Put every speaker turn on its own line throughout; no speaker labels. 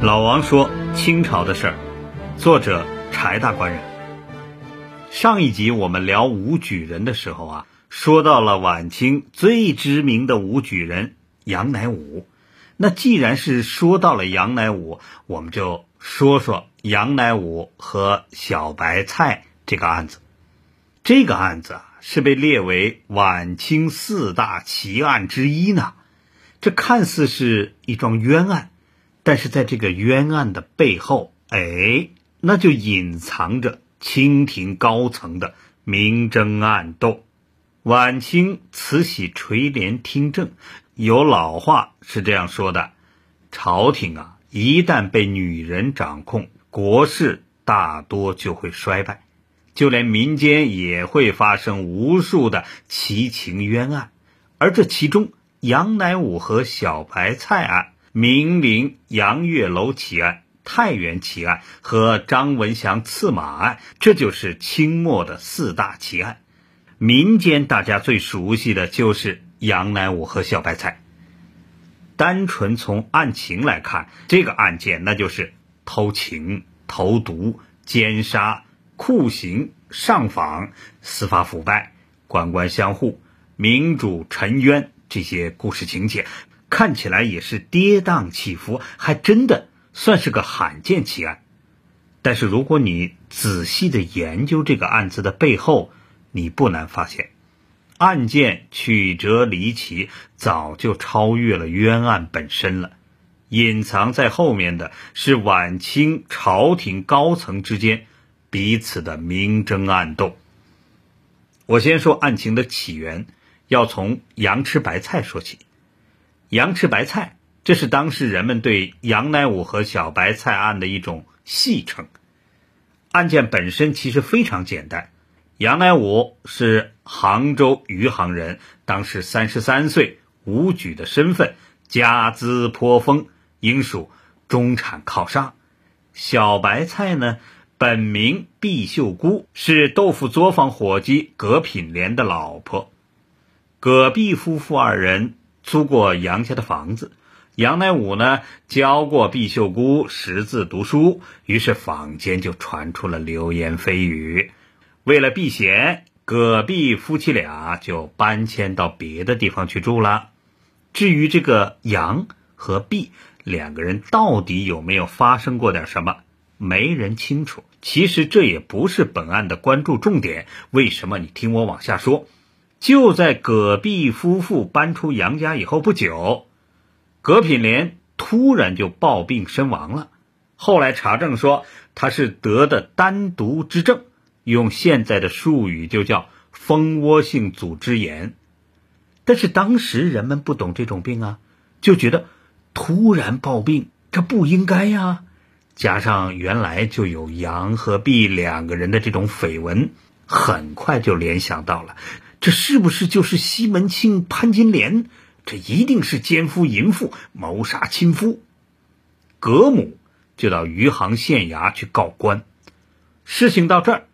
老王说：“清朝的事儿。”作者柴大官人。上一集我们聊武举人的时候啊，说到了晚清最知名的武举人杨乃武。那既然是说到了杨乃武，我们就说说杨乃武和小白菜这个案子。这个案子啊，是被列为晚清四大奇案之一呢。这看似是一桩冤案，但是在这个冤案的背后，哎。那就隐藏着清廷高层的明争暗斗。晚清慈禧垂帘听政，有老话是这样说的：朝廷啊，一旦被女人掌控，国事大多就会衰败，就连民间也会发生无数的奇情冤案。而这其中，杨乃武和小白菜案，明陵杨月楼奇案。太原奇案和张文祥刺马案，这就是清末的四大奇案。民间大家最熟悉的就是杨乃武和小白菜。单纯从案情来看，这个案件那就是偷情、投毒、奸杀、酷刑、上访、司法腐败、官官相护、民主沉冤这些故事情节，看起来也是跌宕起伏，还真的。算是个罕见奇案，但是如果你仔细的研究这个案子的背后，你不难发现，案件曲折离奇，早就超越了冤案本身了。隐藏在后面的是晚清朝廷高层之间彼此的明争暗斗。我先说案情的起源，要从杨吃白菜说起。杨吃白菜。这是当时人们对杨乃武和小白菜案的一种戏称。案件本身其实非常简单，杨乃武是杭州余杭人，当时三十三岁，武举的身份，家资颇丰，应属中产靠上。小白菜呢，本名毕秀姑，是豆腐作坊伙计葛品莲的老婆。葛毕夫妇二人租过杨家的房子。杨乃武呢教过毕秀姑识字读书，于是坊间就传出了流言蜚语。为了避嫌，葛毕夫妻俩就搬迁到别的地方去住了。至于这个杨和毕两个人到底有没有发生过点什么，没人清楚。其实这也不是本案的关注重点。为什么？你听我往下说。就在葛毕夫妇搬出杨家以后不久。葛品莲突然就暴病身亡了，后来查证说他是得的丹毒之症，用现在的术语就叫蜂窝性组织炎。但是当时人们不懂这种病啊，就觉得突然暴病这不应该呀。加上原来就有杨和毕两个人的这种绯闻，很快就联想到了，这是不是就是西门庆、潘金莲？这一定是奸夫淫妇谋杀亲夫，葛母就到余杭县衙去告官。事情到这儿，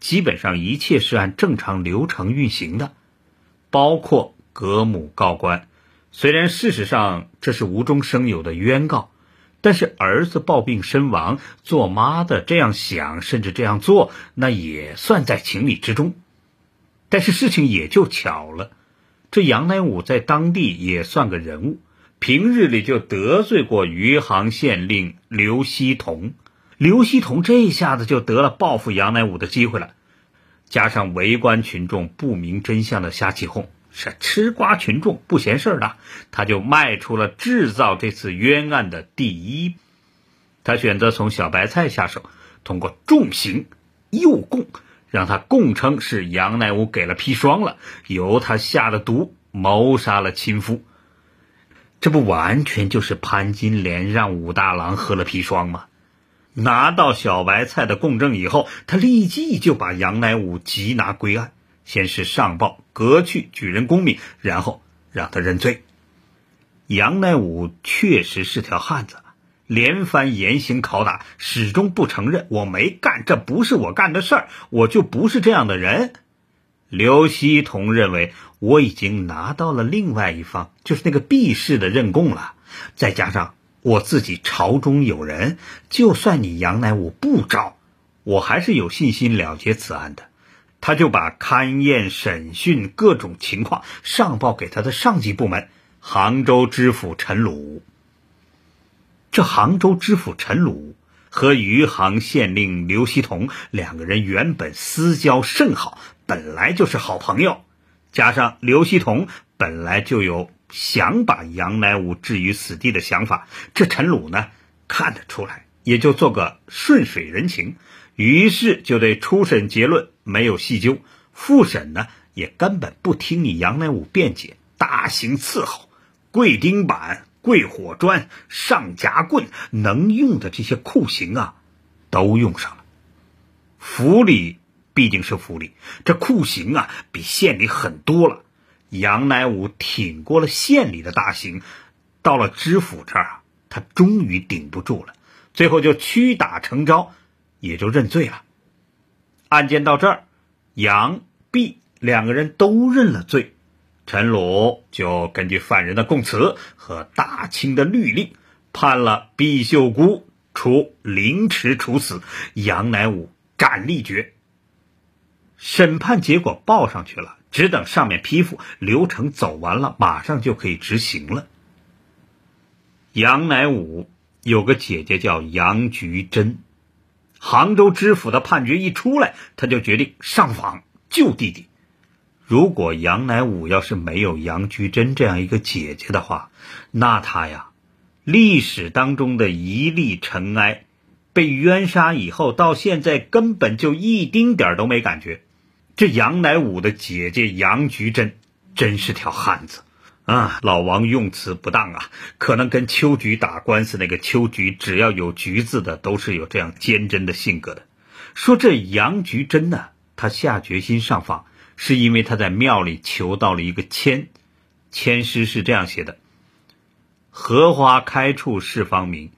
基本上一切是按正常流程运行的，包括葛母告官。虽然事实上这是无中生有的冤告，但是儿子暴病身亡，做妈的这样想甚至这样做，那也算在情理之中。但是事情也就巧了。这杨乃武在当地也算个人物，平日里就得罪过余杭县令刘希同，刘希同这一下子就得了报复杨乃武的机会了。加上围观群众不明真相的瞎起哄，是吃瓜群众不嫌事儿大，他就迈出了制造这次冤案的第一。他选择从小白菜下手，通过重刑诱供。让他供称是杨乃武给了砒霜了，由他下了毒谋杀了亲夫，这不完全就是潘金莲让武大郎喝了砒霜吗？拿到小白菜的供证以后，他立即就把杨乃武缉拿归案，先是上报革去举人功名，然后让他认罪。杨乃武确实是条汉子。连番严刑拷打，始终不承认我没干，这不是我干的事儿，我就不是这样的人。刘希同认为我已经拿到了另外一方，就是那个毕氏的认供了，再加上我自己朝中有人，就算你杨乃武不招，我还是有信心了结此案的。他就把勘验、审讯各种情况上报给他的上级部门——杭州知府陈鲁。这杭州知府陈鲁和余杭县令刘希同两个人原本私交甚好，本来就是好朋友。加上刘希同本来就有想把杨乃武置于死地的想法，这陈鲁呢看得出来，也就做个顺水人情，于是就对初审结论没有细究，复审呢也根本不听你杨乃武辩解，大刑伺候，跪钉板。跪火砖、上夹棍，能用的这些酷刑啊，都用上了。府里毕竟是府里，这酷刑啊比县里狠多了。杨乃武挺过了县里的大刑，到了知府这儿，他终于顶不住了，最后就屈打成招，也就认罪了。案件到这儿，杨、毕两个人都认了罪。陈鲁就根据犯人的供词和大清的律令，判了毕秀姑处凌迟处死，杨乃武斩立决。审判结果报上去了，只等上面批复，流程走完了，马上就可以执行了。杨乃武有个姐姐叫杨菊珍，杭州知府的判决一出来，他就决定上访救弟弟。如果杨乃武要是没有杨菊珍这样一个姐姐的话，那他呀，历史当中的一粒尘埃，被冤杀以后，到现在根本就一丁点儿都没感觉。这杨乃武的姐姐杨菊珍真是条汉子啊！老王用词不当啊，可能跟秋菊打官司那个秋菊，只要有“菊”字的，都是有这样坚贞的性格的。说这杨菊珍呢，她下决心上访。是因为他在庙里求到了一个签，签诗是这样写的：“荷花开处是芳名，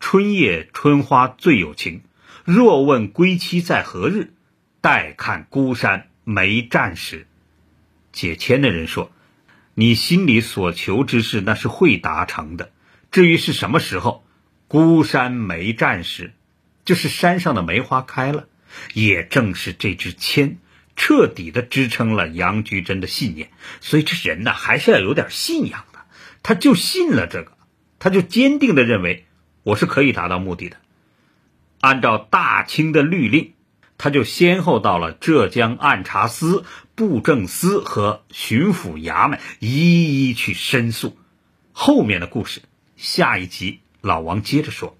春夜春花最有情。若问归期在何日，待看孤山没战时。”解签的人说：“你心里所求之事，那是会达成的。至于是什么时候，孤山没战时，就是山上的梅花开了。也正是这支签。”彻底的支撑了杨菊珍的信念，所以这人呢还是要有点信仰的。他就信了这个，他就坚定的认为我是可以达到目的的。按照大清的律令，他就先后到了浙江按察司、布政司和巡抚衙门，一一去申诉。后面的故事，下一集老王接着说。